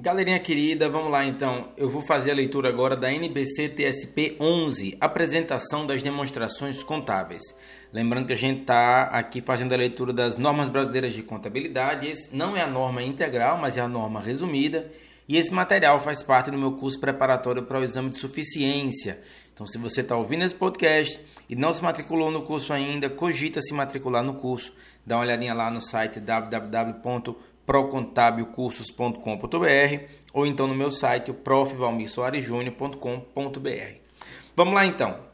Galerinha querida, vamos lá então. Eu vou fazer a leitura agora da NBC TSP 11, apresentação das demonstrações contábeis. Lembrando que a gente está aqui fazendo a leitura das normas brasileiras de contabilidade. Esse não é a norma integral, mas é a norma resumida. E esse material faz parte do meu curso preparatório para o exame de suficiência. Então, se você está ouvindo esse podcast e não se matriculou no curso ainda, cogita se matricular no curso. Dá uma olhadinha lá no site www procontabilcursos.com.br ou então no meu site, profvalmirsoaresjúnior.com.br. Vamos lá então.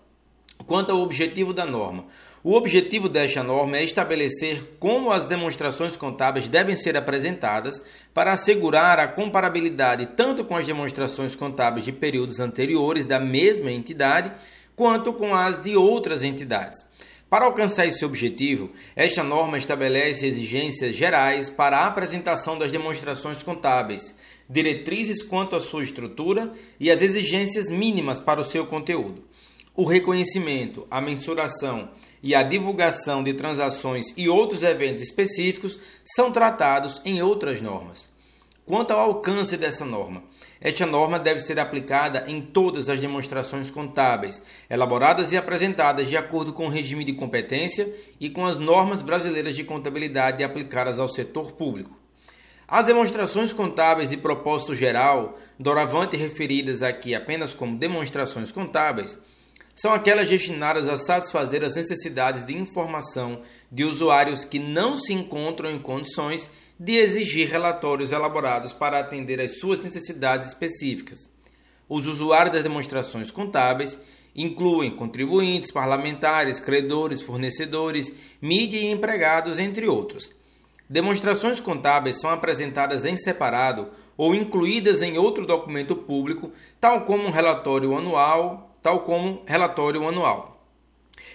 Quanto ao objetivo da norma. O objetivo desta norma é estabelecer como as demonstrações contábeis devem ser apresentadas para assegurar a comparabilidade tanto com as demonstrações contábeis de períodos anteriores da mesma entidade, quanto com as de outras entidades. Para alcançar esse objetivo, esta norma estabelece exigências gerais para a apresentação das demonstrações contábeis, diretrizes quanto à sua estrutura e as exigências mínimas para o seu conteúdo. O reconhecimento, a mensuração e a divulgação de transações e outros eventos específicos são tratados em outras normas. Quanto ao alcance dessa norma, esta norma deve ser aplicada em todas as demonstrações contábeis, elaboradas e apresentadas de acordo com o regime de competência e com as normas brasileiras de contabilidade aplicadas ao setor público. As demonstrações contábeis de propósito geral, doravante referidas aqui apenas como demonstrações contábeis, são aquelas destinadas a satisfazer as necessidades de informação de usuários que não se encontram em condições de exigir relatórios elaborados para atender às suas necessidades específicas. Os usuários das demonstrações contábeis incluem contribuintes, parlamentares, credores, fornecedores, mídia e empregados, entre outros. Demonstrações contábeis são apresentadas em separado ou incluídas em outro documento público, tal como um relatório anual, tal como relatório anual.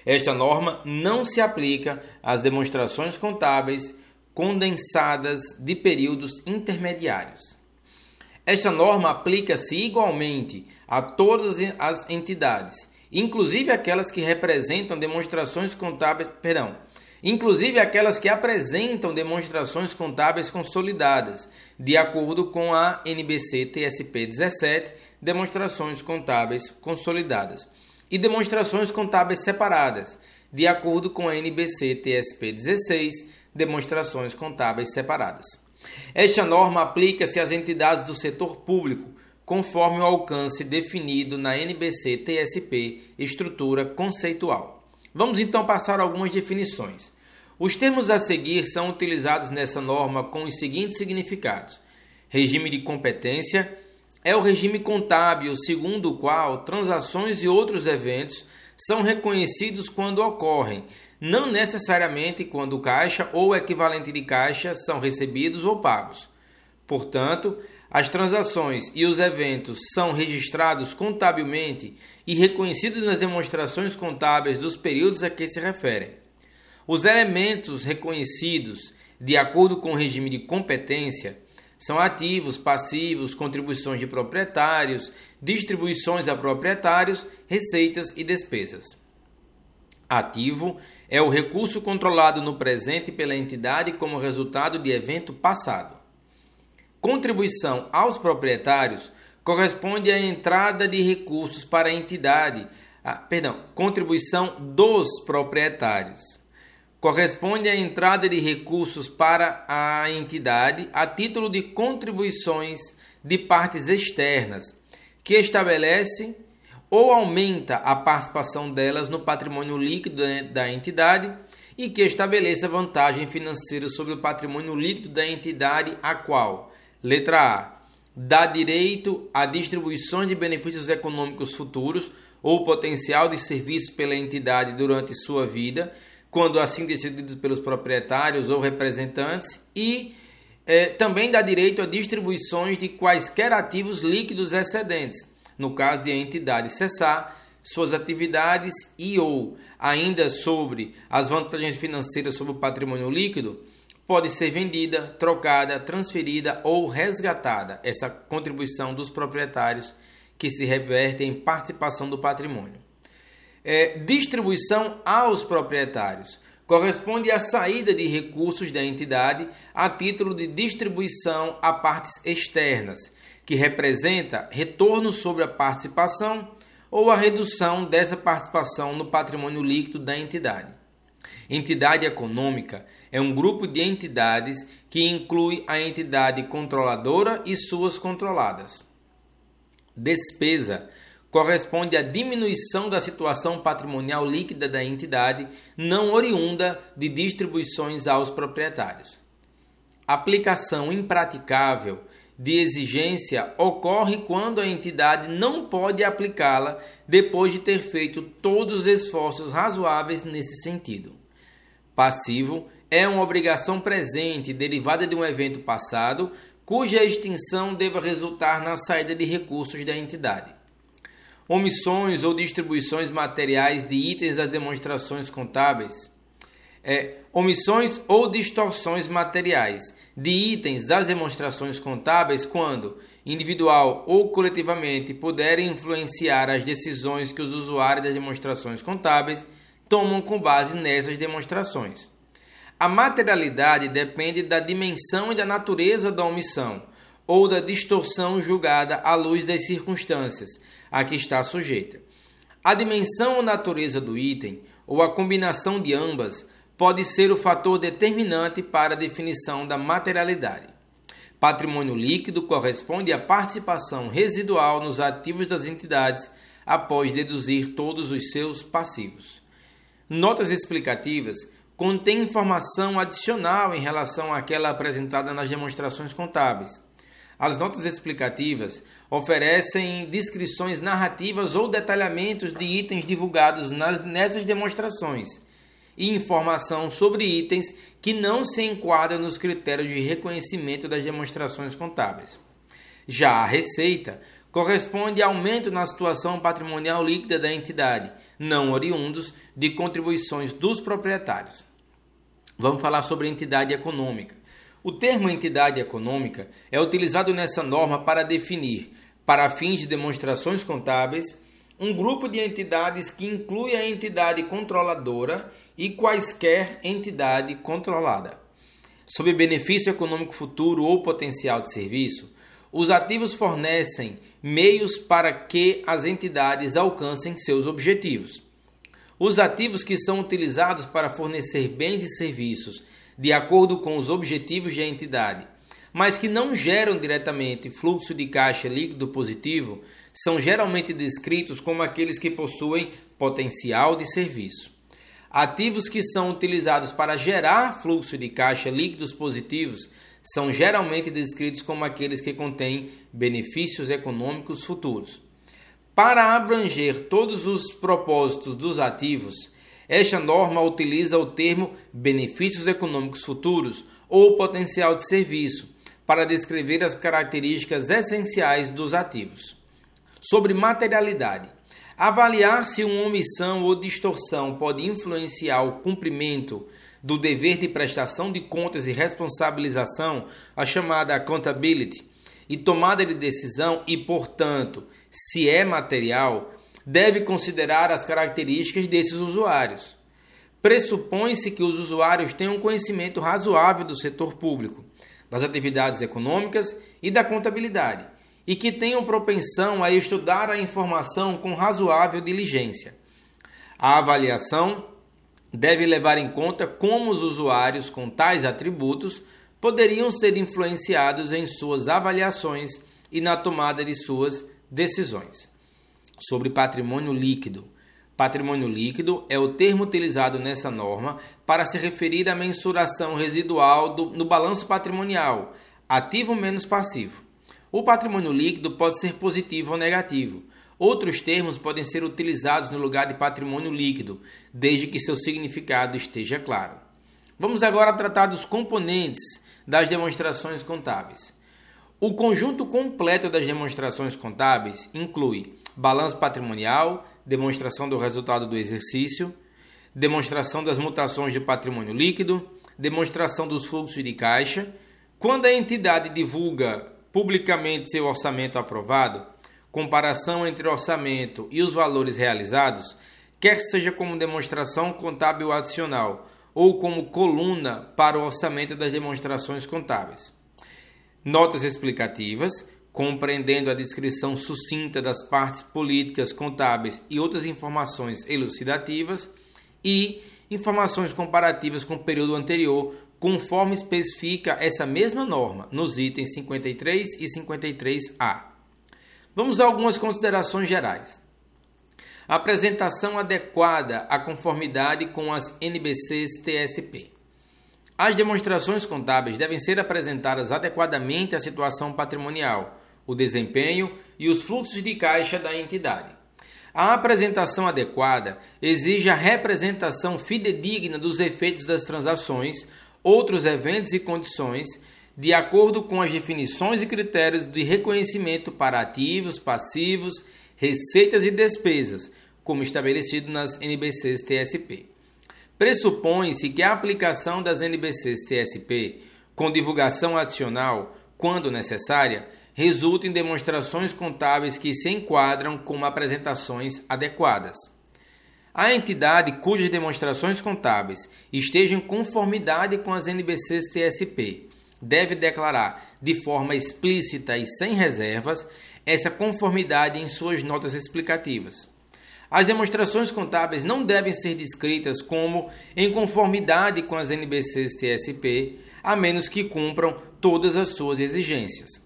Esta norma não se aplica às demonstrações contábeis condensadas de períodos intermediários. Esta norma aplica-se igualmente a todas as entidades, inclusive aquelas que representam demonstrações contábeis, perdão, inclusive aquelas que apresentam demonstrações contábeis consolidadas, de acordo com a NBC TSP 17, demonstrações contábeis consolidadas, e demonstrações contábeis separadas, de acordo com a NBC TSP 16, demonstrações contábeis separadas. Esta norma aplica-se às entidades do setor público, conforme o alcance definido na NBC TSP Estrutura Conceitual. Vamos então passar algumas definições. Os termos a seguir são utilizados nessa norma com os seguintes significados: regime de competência é o regime contábil segundo o qual transações e outros eventos são reconhecidos quando ocorrem, não necessariamente quando o caixa ou o equivalente de caixa são recebidos ou pagos. Portanto, as transações e os eventos são registrados contabilmente e reconhecidos nas demonstrações contábeis dos períodos a que se referem. Os elementos reconhecidos, de acordo com o regime de competência, são ativos, passivos, contribuições de proprietários, distribuições a proprietários, receitas e despesas. Ativo é o recurso controlado no presente pela entidade como resultado de evento passado. Contribuição aos proprietários corresponde à entrada de recursos para a entidade, a, perdão, contribuição dos proprietários corresponde à entrada de recursos para a entidade a título de contribuições de partes externas, que estabelece ou aumenta a participação delas no patrimônio líquido da entidade e que estabeleça vantagem financeira sobre o patrimônio líquido da entidade a qual, letra A, dá direito a distribuição de benefícios econômicos futuros ou potencial de serviços pela entidade durante sua vida, quando assim decididos pelos proprietários ou representantes, e é, também dá direito a distribuições de quaisquer ativos líquidos excedentes, no caso de a entidade cessar suas atividades e ou ainda sobre as vantagens financeiras sobre o patrimônio líquido, pode ser vendida, trocada, transferida ou resgatada. Essa contribuição dos proprietários que se reverte em participação do patrimônio. É, distribuição aos proprietários. corresponde à saída de recursos da entidade a título de distribuição a partes externas, que representa retorno sobre a participação ou a redução dessa participação no patrimônio líquido da entidade. Entidade econômica é um grupo de entidades que inclui a entidade controladora e suas controladas. Despesa corresponde à diminuição da situação patrimonial líquida da entidade, não oriunda de distribuições aos proprietários. Aplicação impraticável de exigência ocorre quando a entidade não pode aplicá-la depois de ter feito todos os esforços razoáveis nesse sentido. Passivo é uma obrigação presente derivada de um evento passado cuja extinção deva resultar na saída de recursos da entidade omissões ou distribuições materiais de itens das demonstrações contábeis, é, omissões ou distorções materiais de itens das demonstrações contábeis quando, individual ou coletivamente, puderem influenciar as decisões que os usuários das demonstrações contábeis tomam com base nessas demonstrações. A materialidade depende da dimensão e da natureza da omissão ou da distorção julgada à luz das circunstâncias, a que está sujeita. A dimensão ou natureza do item, ou a combinação de ambas, pode ser o fator determinante para a definição da materialidade. Patrimônio líquido corresponde à participação residual nos ativos das entidades após deduzir todos os seus passivos. Notas explicativas contêm informação adicional em relação àquela apresentada nas demonstrações contábeis. As notas explicativas oferecem descrições narrativas ou detalhamentos de itens divulgados nas, nessas demonstrações e informação sobre itens que não se enquadram nos critérios de reconhecimento das demonstrações contábeis. Já a receita corresponde a aumento na situação patrimonial líquida da entidade, não oriundos de contribuições dos proprietários. Vamos falar sobre entidade econômica. O termo entidade econômica é utilizado nessa norma para definir, para fins de demonstrações contábeis, um grupo de entidades que inclui a entidade controladora e quaisquer entidade controlada. Sob benefício econômico futuro ou potencial de serviço, os ativos fornecem meios para que as entidades alcancem seus objetivos. Os ativos que são utilizados para fornecer bens e serviços de acordo com os objetivos da entidade, mas que não geram diretamente fluxo de caixa líquido positivo, são geralmente descritos como aqueles que possuem potencial de serviço. Ativos que são utilizados para gerar fluxo de caixa líquidos positivos são geralmente descritos como aqueles que contêm benefícios econômicos futuros. Para abranger todos os propósitos dos ativos, esta norma utiliza o termo benefícios econômicos futuros ou potencial de serviço para descrever as características essenciais dos ativos. Sobre materialidade. Avaliar se uma omissão ou distorção pode influenciar o cumprimento do dever de prestação de contas e responsabilização, a chamada accountability, e tomada de decisão e, portanto, se é material, deve considerar as características desses usuários. Pressupõe-se que os usuários tenham conhecimento razoável do setor público, das atividades econômicas e da contabilidade, e que tenham propensão a estudar a informação com razoável diligência. A avaliação deve levar em conta como os usuários com tais atributos poderiam ser influenciados em suas avaliações e na tomada de suas decisões sobre patrimônio líquido. Patrimônio líquido é o termo utilizado nessa norma para se referir à mensuração residual do, no balanço patrimonial, ativo menos passivo. O patrimônio líquido pode ser positivo ou negativo. Outros termos podem ser utilizados no lugar de patrimônio líquido, desde que seu significado esteja claro. Vamos agora tratar dos componentes das demonstrações contábeis. O conjunto completo das demonstrações contábeis inclui balanço patrimonial, demonstração do resultado do exercício, demonstração das mutações de patrimônio líquido, demonstração dos fluxos de caixa. Quando a entidade divulga publicamente seu orçamento aprovado, comparação entre o orçamento e os valores realizados, quer seja como demonstração contábil adicional ou como coluna para o orçamento das demonstrações contábeis. Notas explicativas, compreendendo a descrição sucinta das partes políticas contábeis e outras informações elucidativas, e informações comparativas com o período anterior, conforme especifica essa mesma norma nos itens 53 e 53A. Vamos a algumas considerações gerais. Apresentação adequada à conformidade com as NBCs TSP. As demonstrações contábeis devem ser apresentadas adequadamente à situação patrimonial, o desempenho e os fluxos de caixa da entidade. A apresentação adequada exige a representação fidedigna dos efeitos das transações, outros eventos e condições, de acordo com as definições e critérios de reconhecimento para ativos, passivos, receitas e despesas, como estabelecido nas NBCs TSP. Pressupõe-se que a aplicação das NBCs TSP, com divulgação adicional, quando necessária, resulta em demonstrações contábeis que se enquadram como apresentações adequadas. A entidade cujas demonstrações contábeis estejam em conformidade com as NBCs TSP deve declarar de forma explícita e sem reservas essa conformidade em suas notas explicativas. As demonstrações contábeis não devem ser descritas como em conformidade com as NBCs TSP, a menos que cumpram todas as suas exigências.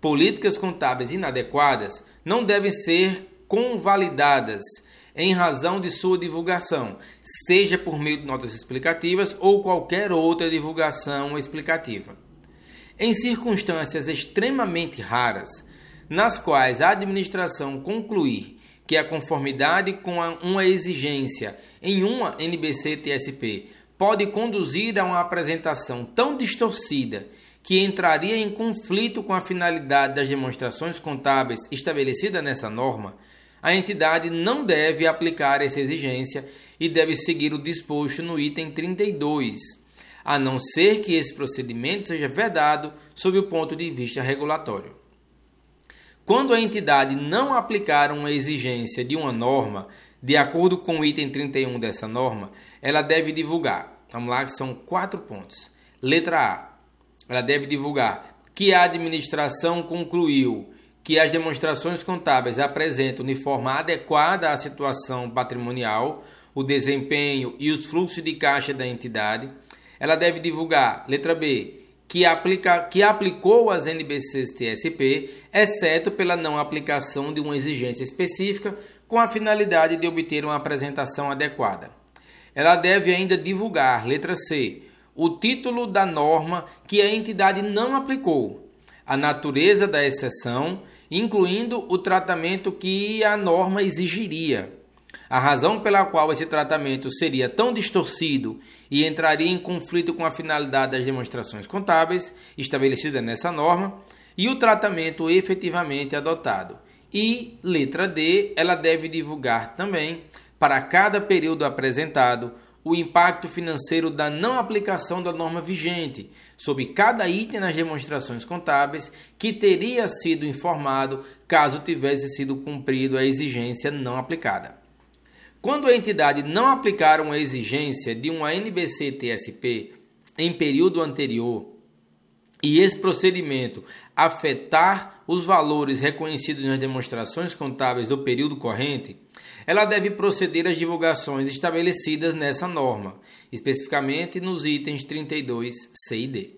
Políticas contábeis inadequadas não devem ser convalidadas em razão de sua divulgação, seja por meio de notas explicativas ou qualquer outra divulgação explicativa. Em circunstâncias extremamente raras, nas quais a administração concluir que a conformidade com uma exigência em uma NBC-TSP pode conduzir a uma apresentação tão distorcida que entraria em conflito com a finalidade das demonstrações contábeis estabelecida nessa norma, a entidade não deve aplicar essa exigência e deve seguir o disposto no item 32, a não ser que esse procedimento seja vedado sob o ponto de vista regulatório. Quando a entidade não aplicar uma exigência de uma norma, de acordo com o item 31 dessa norma, ela deve divulgar. Vamos lá, que são quatro pontos. Letra A. Ela deve divulgar que a administração concluiu que as demonstrações contábeis apresentam de forma adequada a situação patrimonial, o desempenho e os fluxos de caixa da entidade. Ela deve divulgar, letra B, que, aplica, que aplicou as NBCs TSP, exceto pela não aplicação de uma exigência específica, com a finalidade de obter uma apresentação adequada. Ela deve ainda divulgar, letra C, o título da norma que a entidade não aplicou, a natureza da exceção incluindo o tratamento que a norma exigiria. A razão pela qual esse tratamento seria tão distorcido e entraria em conflito com a finalidade das demonstrações contábeis estabelecida nessa norma e o tratamento efetivamente adotado. E, letra D, ela deve divulgar também, para cada período apresentado, o impacto financeiro da não aplicação da norma vigente sobre cada item nas demonstrações contábeis que teria sido informado caso tivesse sido cumprido a exigência não aplicada. Quando a entidade não aplicar uma exigência de uma NBC-TSP em período anterior e esse procedimento afetar os valores reconhecidos nas demonstrações contábeis do período corrente, ela deve proceder às divulgações estabelecidas nessa norma, especificamente nos itens 32 C e D.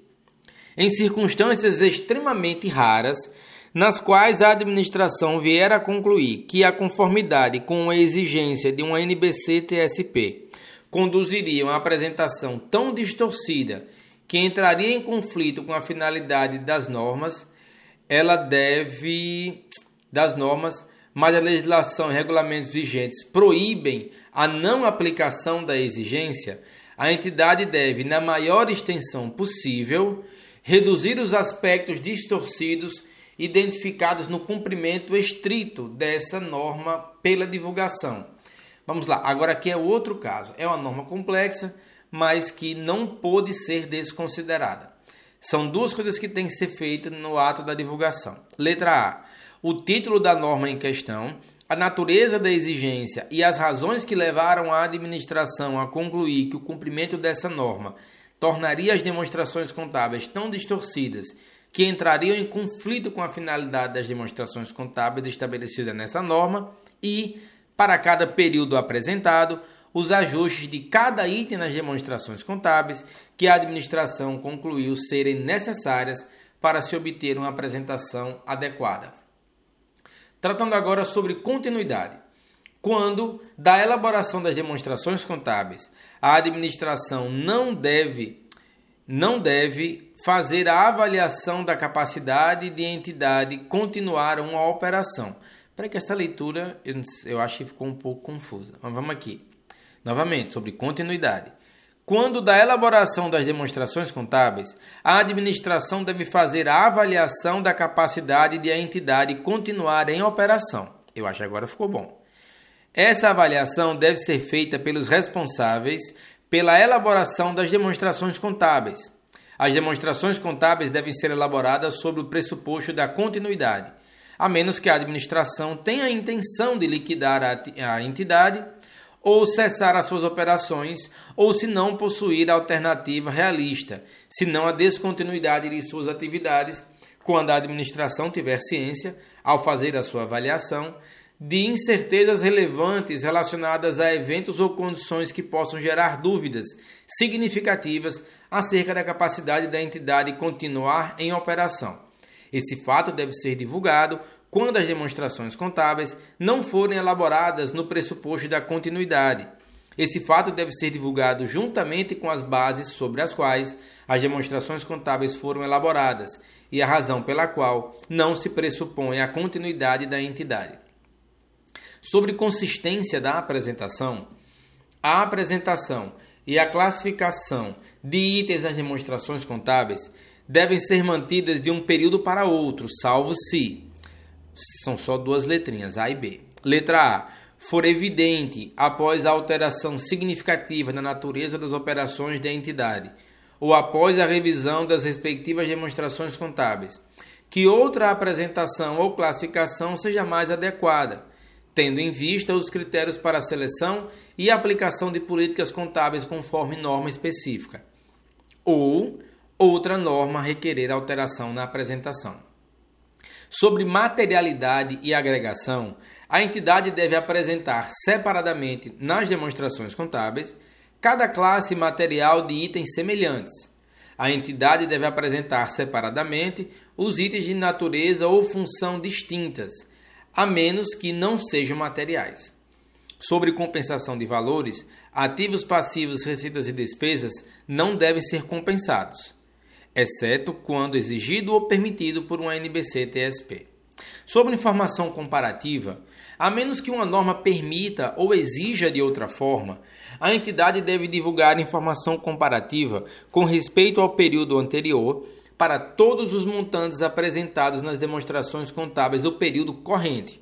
Em circunstâncias extremamente raras, nas quais a administração vier a concluir que a conformidade com a exigência de uma NBC-TSP conduziria a uma apresentação tão distorcida que entraria em conflito com a finalidade das normas, ela deve das normas mas a legislação e regulamentos vigentes proíbem a não aplicação da exigência, a entidade deve, na maior extensão possível, reduzir os aspectos distorcidos identificados no cumprimento estrito dessa norma pela divulgação. Vamos lá, agora aqui é outro caso. É uma norma complexa, mas que não pode ser desconsiderada. São duas coisas que têm que ser feitas no ato da divulgação. Letra A o título da norma em questão a natureza da exigência e as razões que levaram a administração a concluir que o cumprimento dessa norma tornaria as demonstrações contábeis tão distorcidas que entrariam em conflito com a finalidade das demonstrações contábeis estabelecida nessa norma e, para cada período apresentado, os ajustes de cada item nas demonstrações contábeis que a administração concluiu serem necessárias para se obter uma apresentação adequada. Tratando agora sobre continuidade. Quando, da elaboração das demonstrações contábeis, a administração não deve, não deve fazer a avaliação da capacidade de entidade continuar uma operação. Para que essa leitura eu, eu acho que ficou um pouco confusa. Mas vamos aqui. Novamente, sobre continuidade. Quando da elaboração das demonstrações contábeis, a administração deve fazer a avaliação da capacidade de a entidade continuar em operação. Eu acho que agora ficou bom. Essa avaliação deve ser feita pelos responsáveis pela elaboração das demonstrações contábeis. As demonstrações contábeis devem ser elaboradas sobre o pressuposto da continuidade, a menos que a administração tenha a intenção de liquidar a entidade ou cessar as suas operações, ou se não possuir alternativa realista, se não a descontinuidade de suas atividades, quando a administração tiver ciência, ao fazer a sua avaliação, de incertezas relevantes relacionadas a eventos ou condições que possam gerar dúvidas significativas acerca da capacidade da entidade continuar em operação. Esse fato deve ser divulgado quando as demonstrações contábeis não forem elaboradas no pressuposto da continuidade. Esse fato deve ser divulgado juntamente com as bases sobre as quais as demonstrações contábeis foram elaboradas e a razão pela qual não se pressupõe a continuidade da entidade. Sobre consistência da apresentação, a apresentação e a classificação de itens das demonstrações contábeis devem ser mantidas de um período para outro, salvo se são só duas letrinhas, A e B. Letra A. For evidente, após a alteração significativa na natureza das operações da entidade, ou após a revisão das respectivas demonstrações contábeis, que outra apresentação ou classificação seja mais adequada, tendo em vista os critérios para a seleção e aplicação de políticas contábeis conforme norma específica, ou outra norma requerer alteração na apresentação. Sobre materialidade e agregação, a entidade deve apresentar separadamente nas demonstrações contábeis cada classe material de itens semelhantes. A entidade deve apresentar separadamente os itens de natureza ou função distintas, a menos que não sejam materiais. Sobre compensação de valores, ativos, passivos, receitas e despesas não devem ser compensados exceto quando exigido ou permitido por uma NBC-TSP. Sobre informação comparativa, a menos que uma norma permita ou exija de outra forma, a entidade deve divulgar informação comparativa com respeito ao período anterior para todos os montantes apresentados nas demonstrações contábeis do período corrente.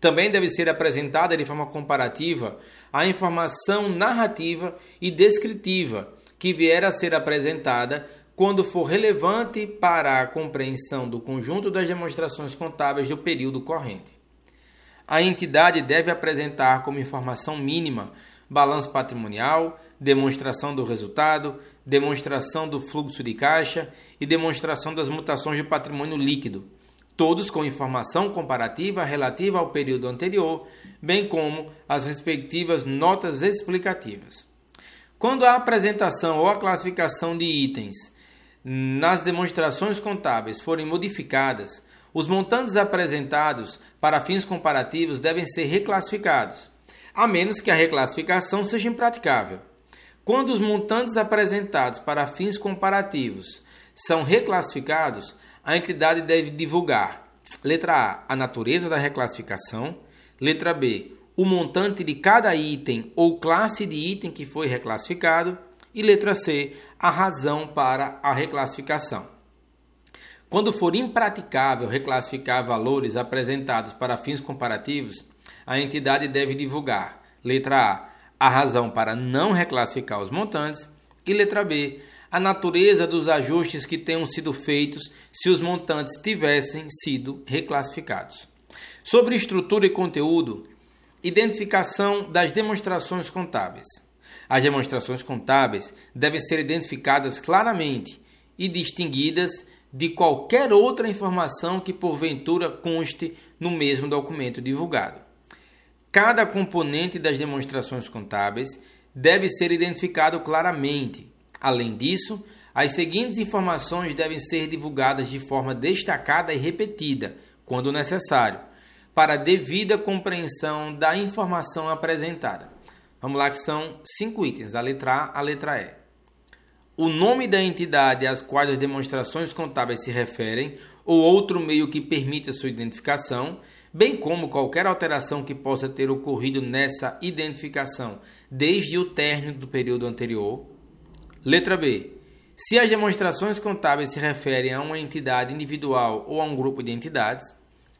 Também deve ser apresentada de forma comparativa a informação narrativa e descritiva que vier a ser apresentada quando for relevante para a compreensão do conjunto das demonstrações contábeis do período corrente. A entidade deve apresentar como informação mínima balanço patrimonial, demonstração do resultado, demonstração do fluxo de caixa e demonstração das mutações de patrimônio líquido, todos com informação comparativa relativa ao período anterior, bem como as respectivas notas explicativas. Quando a apresentação ou a classificação de itens nas demonstrações contábeis forem modificadas, os montantes apresentados para fins comparativos devem ser reclassificados, a menos que a reclassificação seja impraticável. Quando os montantes apresentados para fins comparativos são reclassificados, a entidade deve divulgar: letra A, a natureza da reclassificação, letra B, o montante de cada item ou classe de item que foi reclassificado e letra C, a razão para a reclassificação. Quando for impraticável reclassificar valores apresentados para fins comparativos, a entidade deve divulgar: letra A, a razão para não reclassificar os montantes, e letra B, a natureza dos ajustes que tenham sido feitos se os montantes tivessem sido reclassificados. Sobre estrutura e conteúdo, identificação das demonstrações contábeis. As demonstrações contábeis devem ser identificadas claramente e distinguidas de qualquer outra informação que porventura conste no mesmo documento divulgado. Cada componente das demonstrações contábeis deve ser identificado claramente. Além disso, as seguintes informações devem ser divulgadas de forma destacada e repetida, quando necessário, para devida compreensão da informação apresentada. Vamos lá, que são cinco itens, a letra A, a letra E. O nome da entidade às quais as demonstrações contábeis se referem, ou outro meio que permita sua identificação, bem como qualquer alteração que possa ter ocorrido nessa identificação desde o término do período anterior. Letra B se as demonstrações contábeis se referem a uma entidade individual ou a um grupo de entidades.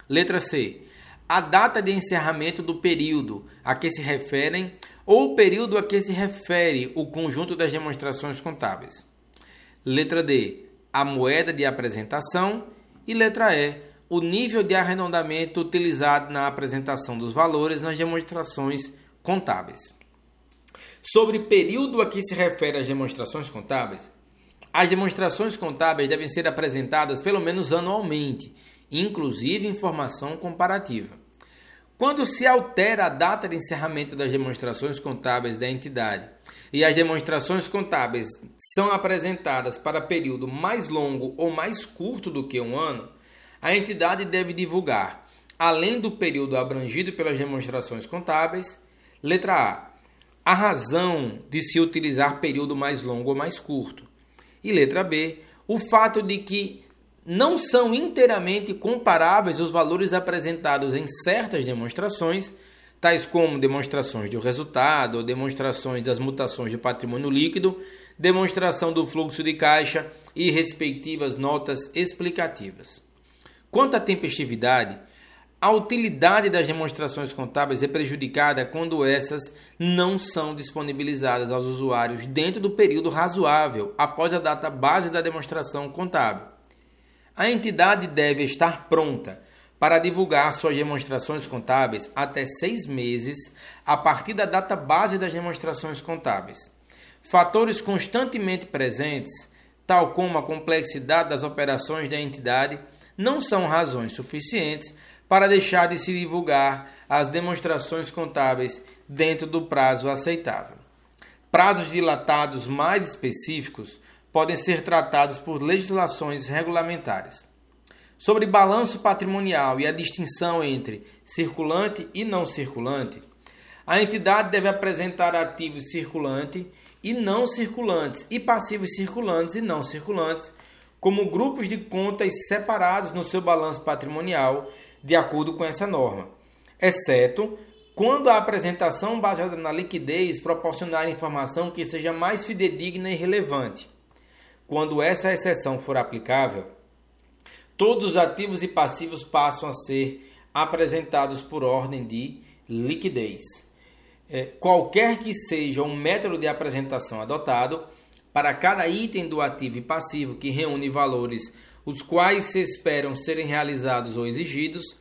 Letra C. A data de encerramento do período a que se referem ou o período a que se refere o conjunto das demonstrações contábeis. Letra D. A moeda de apresentação. E letra E. O nível de arredondamento utilizado na apresentação dos valores nas demonstrações contábeis. Sobre período a que se refere as demonstrações contábeis, as demonstrações contábeis devem ser apresentadas pelo menos anualmente, inclusive informação comparativa. Quando se altera a data de encerramento das demonstrações contábeis da entidade e as demonstrações contábeis são apresentadas para período mais longo ou mais curto do que um ano, a entidade deve divulgar, além do período abrangido pelas demonstrações contábeis, letra A, a razão de se utilizar período mais longo ou mais curto, e letra B, o fato de que não são inteiramente comparáveis os valores apresentados em certas demonstrações, tais como demonstrações do resultado, demonstrações das mutações de patrimônio líquido, demonstração do fluxo de caixa e respectivas notas explicativas. Quanto à tempestividade, a utilidade das demonstrações contábeis é prejudicada quando essas não são disponibilizadas aos usuários dentro do período razoável após a data base da demonstração contábil. A entidade deve estar pronta para divulgar suas demonstrações contábeis até seis meses a partir da data base das demonstrações contábeis. Fatores constantemente presentes, tal como a complexidade das operações da entidade, não são razões suficientes para deixar de se divulgar as demonstrações contábeis dentro do prazo aceitável. Prazos dilatados mais específicos podem ser tratados por legislações regulamentares. Sobre balanço patrimonial e a distinção entre circulante e não circulante, a entidade deve apresentar ativos circulantes e não circulantes e passivos circulantes e não circulantes como grupos de contas separados no seu balanço patrimonial de acordo com essa norma, exceto quando a apresentação baseada na liquidez proporcionar informação que seja mais fidedigna e relevante. Quando essa exceção for aplicável, todos os ativos e passivos passam a ser apresentados por ordem de liquidez. É, qualquer que seja o método de apresentação adotado, para cada item do ativo e passivo que reúne valores os quais se esperam serem realizados ou exigidos.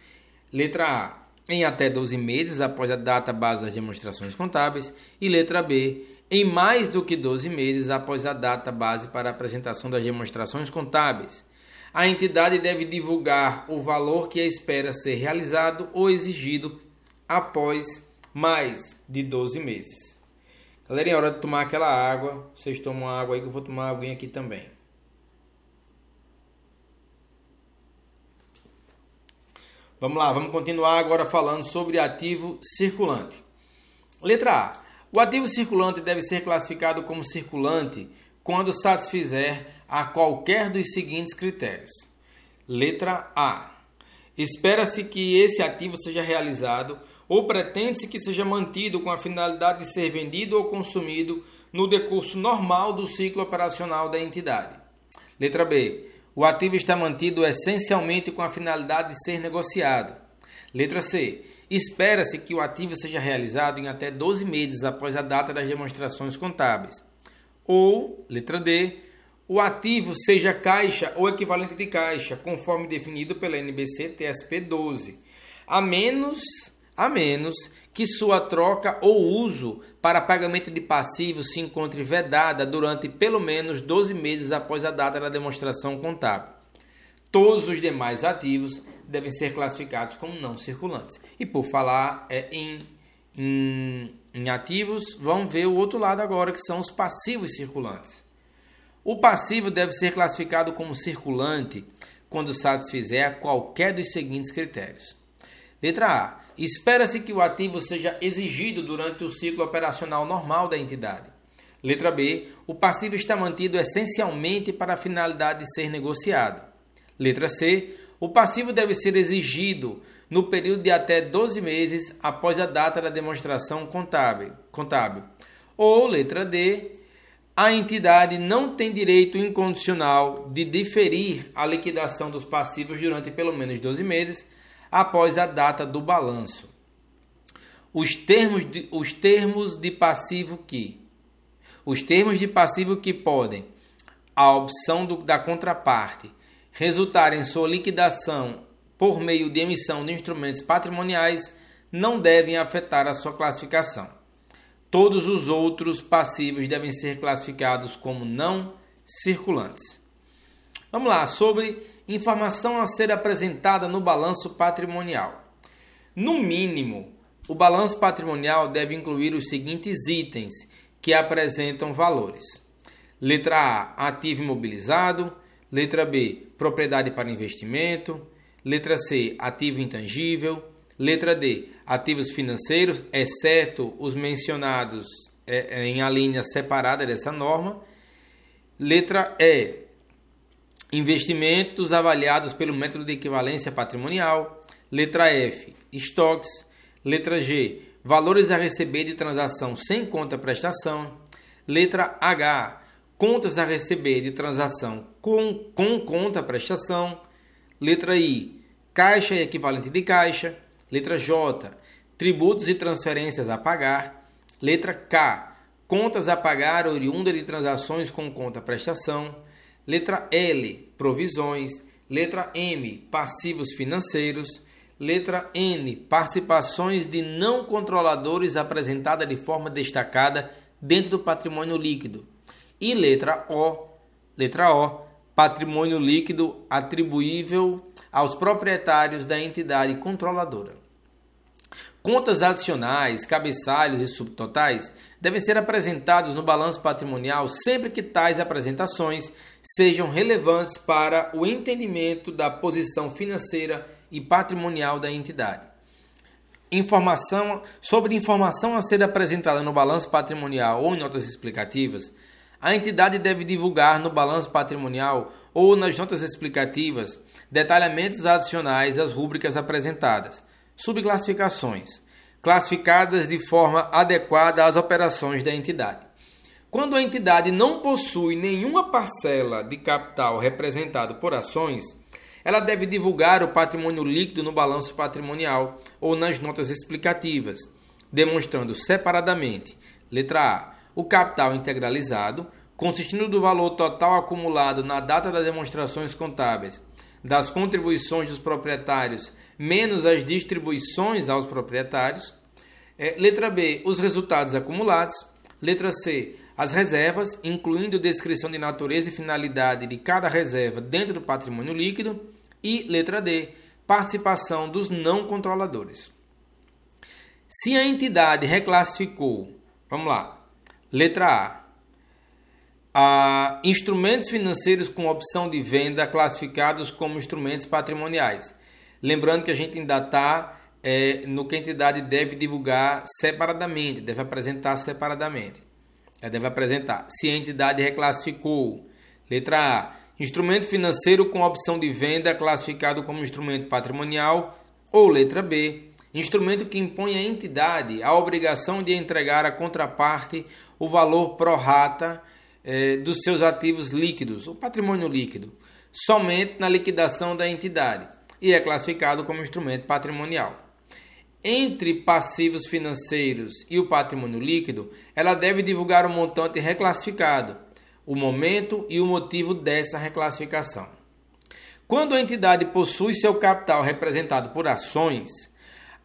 Letra A, em até 12 meses após a data base das demonstrações contábeis. E letra B, em mais do que 12 meses após a data base para a apresentação das demonstrações contábeis. A entidade deve divulgar o valor que espera ser realizado ou exigido após mais de 12 meses. Galerinha, é hora de tomar aquela água. Vocês tomam água aí que eu vou tomar água aqui também. Vamos lá, vamos continuar agora falando sobre ativo circulante. Letra A. O ativo circulante deve ser classificado como circulante quando satisfizer a qualquer dos seguintes critérios. Letra A. Espera-se que esse ativo seja realizado ou pretende-se que seja mantido com a finalidade de ser vendido ou consumido no decurso normal do ciclo operacional da entidade. Letra B o ativo está mantido essencialmente com a finalidade de ser negociado. Letra C. Espera-se que o ativo seja realizado em até 12 meses após a data das demonstrações contábeis. Ou, letra D, o ativo seja caixa ou equivalente de caixa, conforme definido pela NBC TSP 12. a menos a menos que sua troca ou uso para pagamento de passivos se encontre vedada durante pelo menos 12 meses após a data da demonstração contábil. Todos os demais ativos devem ser classificados como não circulantes. E por falar é, em, em, em ativos, vamos ver o outro lado agora, que são os passivos circulantes. O passivo deve ser classificado como circulante quando satisfizer qualquer dos seguintes critérios. Letra A. Espera-se que o ativo seja exigido durante o ciclo operacional normal da entidade. Letra B. O passivo está mantido essencialmente para a finalidade de ser negociado. Letra C. O passivo deve ser exigido no período de até 12 meses após a data da demonstração contábil. contábil. Ou, letra D, a entidade não tem direito incondicional de diferir a liquidação dos passivos durante pelo menos 12 meses após a data do balanço. Os termos de, os termos de passivo que os termos de passivo que podem a opção do, da contraparte resultar em sua liquidação por meio de emissão de instrumentos patrimoniais não devem afetar a sua classificação. Todos os outros passivos devem ser classificados como não circulantes. Vamos lá, sobre informação a ser apresentada no balanço patrimonial. No mínimo, o balanço patrimonial deve incluir os seguintes itens que apresentam valores: letra A, ativo imobilizado, letra B, propriedade para investimento, letra C, ativo intangível, letra D, ativos financeiros, exceto os mencionados é, é em a linha separada dessa norma. Letra E, investimentos avaliados pelo método de equivalência patrimonial. Letra F, estoques. Letra G, valores a receber de transação sem conta prestação. Letra H, contas a receber de transação com, com conta prestação. Letra I, caixa e equivalente de caixa. Letra J, tributos e transferências a pagar. Letra K, contas a pagar oriunda de transações com conta prestação. Letra L, provisões. Letra M, passivos financeiros. Letra N, participações de não controladores apresentada de forma destacada dentro do patrimônio líquido. E letra O, letra O, patrimônio líquido atribuível aos proprietários da entidade controladora. Contas adicionais, cabeçalhos e subtotais devem ser apresentados no balanço patrimonial sempre que tais apresentações sejam relevantes para o entendimento da posição financeira e patrimonial da entidade. Informação sobre informação a ser apresentada no balanço patrimonial ou em notas explicativas, a entidade deve divulgar no balanço patrimonial ou nas notas explicativas detalhamentos adicionais às rúbricas apresentadas subclassificações, classificadas de forma adequada às operações da entidade. Quando a entidade não possui nenhuma parcela de capital representado por ações, ela deve divulgar o patrimônio líquido no balanço patrimonial ou nas notas explicativas, demonstrando separadamente: letra A, o capital integralizado, consistindo do valor total acumulado na data das demonstrações contábeis das contribuições dos proprietários menos as distribuições aos proprietários. É, letra B, os resultados acumulados. Letra C, as reservas, incluindo descrição de natureza e finalidade de cada reserva dentro do patrimônio líquido. E letra D, participação dos não controladores. Se a entidade reclassificou, vamos lá, letra A, a instrumentos financeiros com opção de venda classificados como instrumentos patrimoniais. Lembrando que a gente ainda está é, no que a entidade deve divulgar separadamente, deve apresentar separadamente. Ela deve apresentar se a entidade reclassificou. Letra A. Instrumento financeiro com opção de venda classificado como instrumento patrimonial. Ou letra B. Instrumento que impõe à entidade a obrigação de entregar à contraparte o valor pro rata é, dos seus ativos líquidos, o patrimônio líquido, somente na liquidação da entidade e é classificado como instrumento patrimonial. Entre passivos financeiros e o patrimônio líquido, ela deve divulgar o montante reclassificado, o momento e o motivo dessa reclassificação. Quando a entidade possui seu capital representado por ações,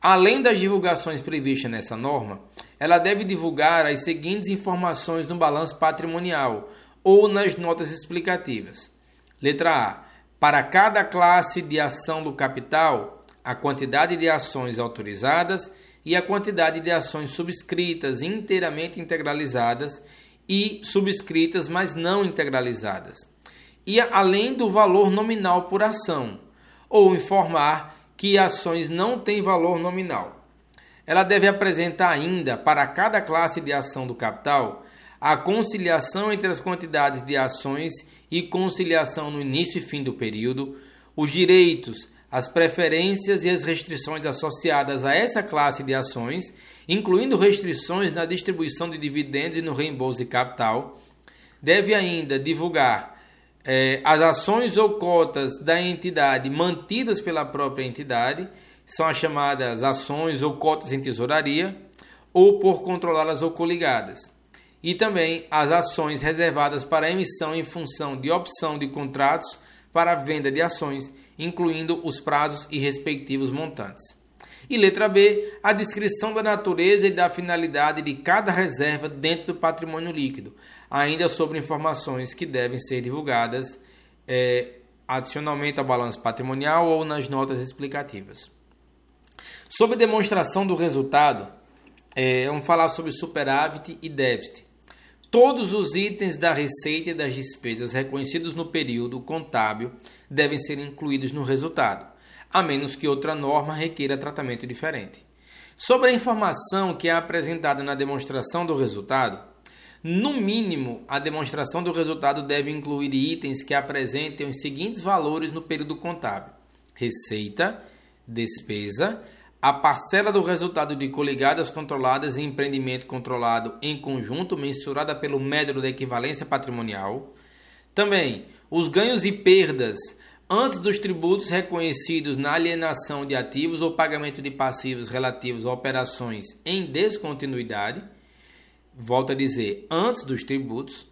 Além das divulgações previstas nessa norma, ela deve divulgar as seguintes informações no balanço patrimonial ou nas notas explicativas. Letra A. Para cada classe de ação do capital, a quantidade de ações autorizadas e a quantidade de ações subscritas inteiramente integralizadas e subscritas, mas não integralizadas. E além do valor nominal por ação, ou informar que ações não têm valor nominal. Ela deve apresentar ainda, para cada classe de ação do capital, a conciliação entre as quantidades de ações e conciliação no início e fim do período, os direitos, as preferências e as restrições associadas a essa classe de ações, incluindo restrições na distribuição de dividendos e no reembolso de capital. Deve ainda divulgar eh, as ações ou cotas da entidade mantidas pela própria entidade, são as chamadas ações ou cotas em tesouraria, ou por controladas ou coligadas e também as ações reservadas para emissão em função de opção de contratos para venda de ações, incluindo os prazos e respectivos montantes. E letra B, a descrição da natureza e da finalidade de cada reserva dentro do patrimônio líquido, ainda sobre informações que devem ser divulgadas é, adicionalmente ao balanço patrimonial ou nas notas explicativas. Sobre demonstração do resultado, é, vamos falar sobre superávit e déficit. Todos os itens da receita e das despesas reconhecidos no período contábil devem ser incluídos no resultado, a menos que outra norma requeira tratamento diferente. Sobre a informação que é apresentada na demonstração do resultado, no mínimo, a demonstração do resultado deve incluir itens que apresentem os seguintes valores no período contábil: receita, despesa, a parcela do resultado de coligadas controladas e empreendimento controlado em conjunto, mensurada pelo método da equivalência patrimonial. Também os ganhos e perdas antes dos tributos reconhecidos na alienação de ativos ou pagamento de passivos relativos a operações em descontinuidade. Volto a dizer, antes dos tributos.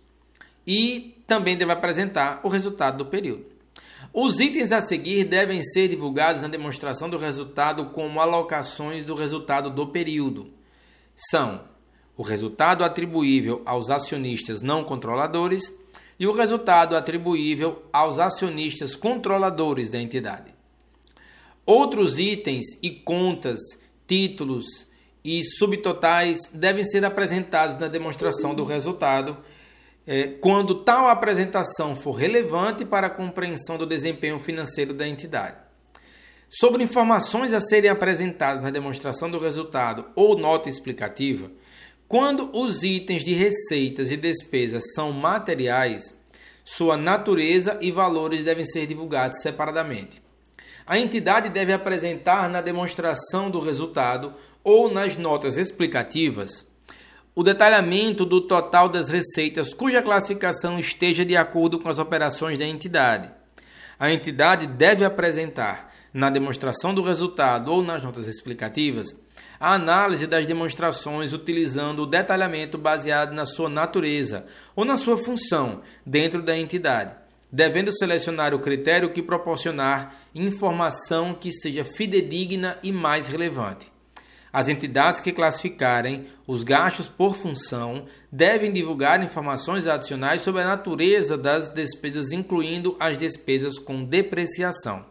E também deve apresentar o resultado do período. Os itens a seguir devem ser divulgados na demonstração do resultado como alocações do resultado do período. São o resultado atribuível aos acionistas não controladores e o resultado atribuível aos acionistas controladores da entidade. Outros itens e contas, títulos e subtotais devem ser apresentados na demonstração do resultado é, quando tal apresentação for relevante para a compreensão do desempenho financeiro da entidade. Sobre informações a serem apresentadas na demonstração do resultado ou nota explicativa, quando os itens de receitas e despesas são materiais, sua natureza e valores devem ser divulgados separadamente. A entidade deve apresentar na demonstração do resultado ou nas notas explicativas o detalhamento do total das receitas cuja classificação esteja de acordo com as operações da entidade. A entidade deve apresentar, na demonstração do resultado ou nas notas explicativas, a análise das demonstrações utilizando o detalhamento baseado na sua natureza ou na sua função dentro da entidade, devendo selecionar o critério que proporcionar informação que seja fidedigna e mais relevante. As entidades que classificarem os gastos por função devem divulgar informações adicionais sobre a natureza das despesas, incluindo as despesas com depreciação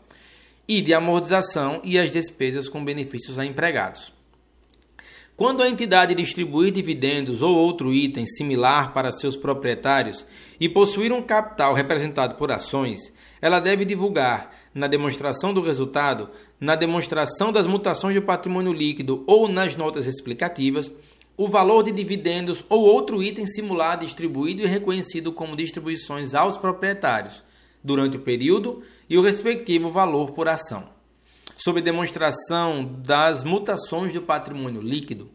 e de amortização e as despesas com benefícios a empregados. Quando a entidade distribuir dividendos ou outro item similar para seus proprietários e possuir um capital representado por ações, ela deve divulgar na demonstração do resultado, na demonstração das mutações do patrimônio líquido ou nas notas explicativas, o valor de dividendos ou outro item simulado, distribuído e reconhecido como distribuições aos proprietários durante o período e o respectivo valor por ação. Sob demonstração das mutações do patrimônio líquido,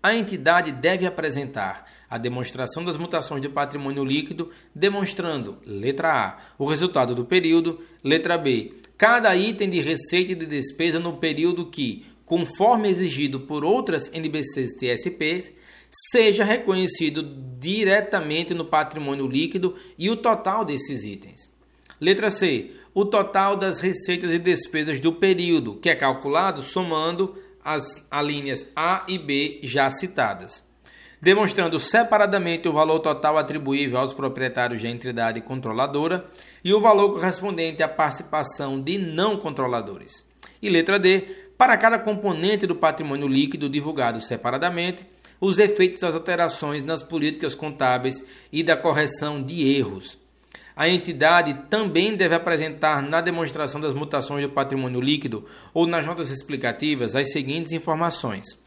a entidade deve apresentar a demonstração das mutações do patrimônio líquido, demonstrando, letra A, o resultado do período, letra B, cada item de receita e de despesa no período que, conforme exigido por outras NBCs TSP, seja reconhecido diretamente no patrimônio líquido e o total desses itens. Letra C, o total das receitas e despesas do período, que é calculado somando as alíneas A e B já citadas, demonstrando separadamente o valor total atribuível aos proprietários da entidade controladora e o valor correspondente à participação de não controladores. E letra D, para cada componente do patrimônio líquido divulgado separadamente, os efeitos das alterações nas políticas contábeis e da correção de erros. A entidade também deve apresentar na demonstração das mutações do patrimônio líquido ou nas notas explicativas as seguintes informações: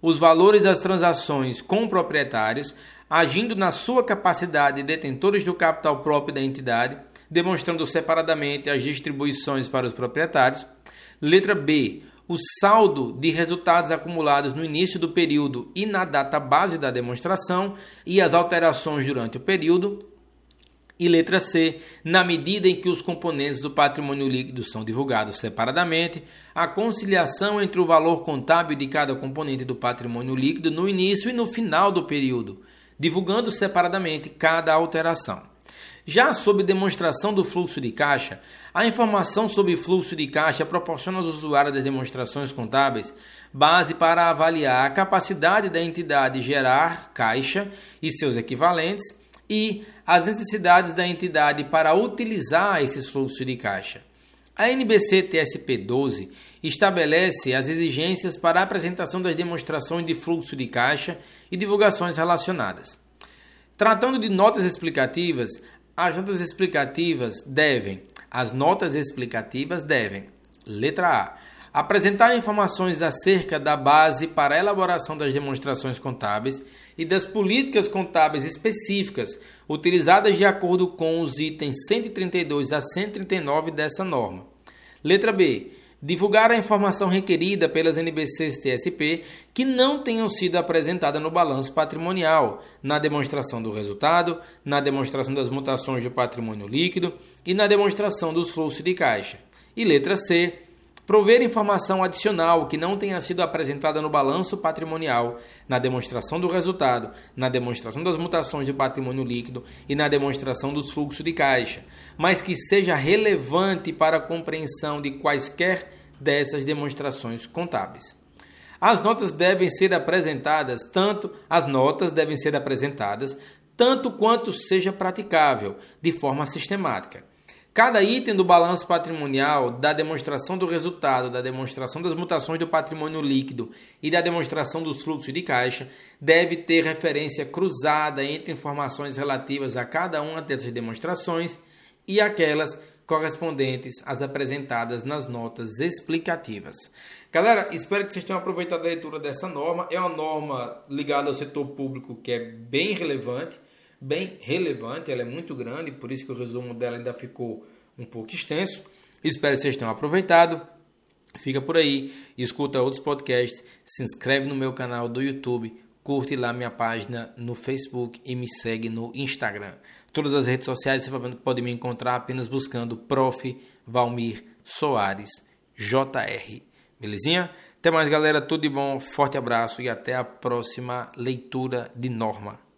os valores das transações com proprietários, agindo na sua capacidade de detentores do capital próprio da entidade, demonstrando separadamente as distribuições para os proprietários. Letra B o saldo de resultados acumulados no início do período e na data base da demonstração e as alterações durante o período. E letra C, na medida em que os componentes do patrimônio líquido são divulgados separadamente, a conciliação entre o valor contábil de cada componente do patrimônio líquido no início e no final do período, divulgando separadamente cada alteração. Já sob demonstração do fluxo de caixa, a informação sobre fluxo de caixa proporciona aos usuários das demonstrações contábeis base para avaliar a capacidade da entidade gerar caixa e seus equivalentes e as necessidades da entidade para utilizar esses fluxos de caixa. A NBC TSP 12 estabelece as exigências para a apresentação das demonstrações de fluxo de caixa e divulgações relacionadas. Tratando de notas explicativas, as notas explicativas devem, as notas explicativas devem, letra A, apresentar informações acerca da base para a elaboração das demonstrações contábeis e das políticas contábeis específicas utilizadas de acordo com os itens 132 a 139 dessa norma. Letra B divulgar a informação requerida pelas NBCs TSP que não tenham sido apresentada no balanço patrimonial, na demonstração do resultado, na demonstração das mutações do patrimônio líquido e na demonstração dos fluxos de caixa. E letra C, prover informação adicional que não tenha sido apresentada no balanço patrimonial, na demonstração do resultado, na demonstração das mutações de patrimônio líquido e na demonstração dos fluxos de caixa, mas que seja relevante para a compreensão de quaisquer dessas demonstrações contábeis. As notas devem ser apresentadas tanto as notas devem ser apresentadas tanto quanto seja praticável, de forma sistemática Cada item do balanço patrimonial, da demonstração do resultado, da demonstração das mutações do patrimônio líquido e da demonstração dos fluxos de caixa deve ter referência cruzada entre informações relativas a cada uma dessas demonstrações e aquelas correspondentes às apresentadas nas notas explicativas. Galera, espero que vocês tenham aproveitado a leitura dessa norma. É uma norma ligada ao setor público que é bem relevante bem relevante, ela é muito grande, por isso que o resumo dela ainda ficou um pouco extenso. Espero que vocês tenham aproveitado. Fica por aí, escuta outros podcasts, se inscreve no meu canal do YouTube, curte lá minha página no Facebook e me segue no Instagram. Todas as redes sociais você pode me encontrar apenas buscando Prof. Valmir Soares JR. Belezinha? Até mais, galera. Tudo de bom. Forte abraço e até a próxima leitura de norma.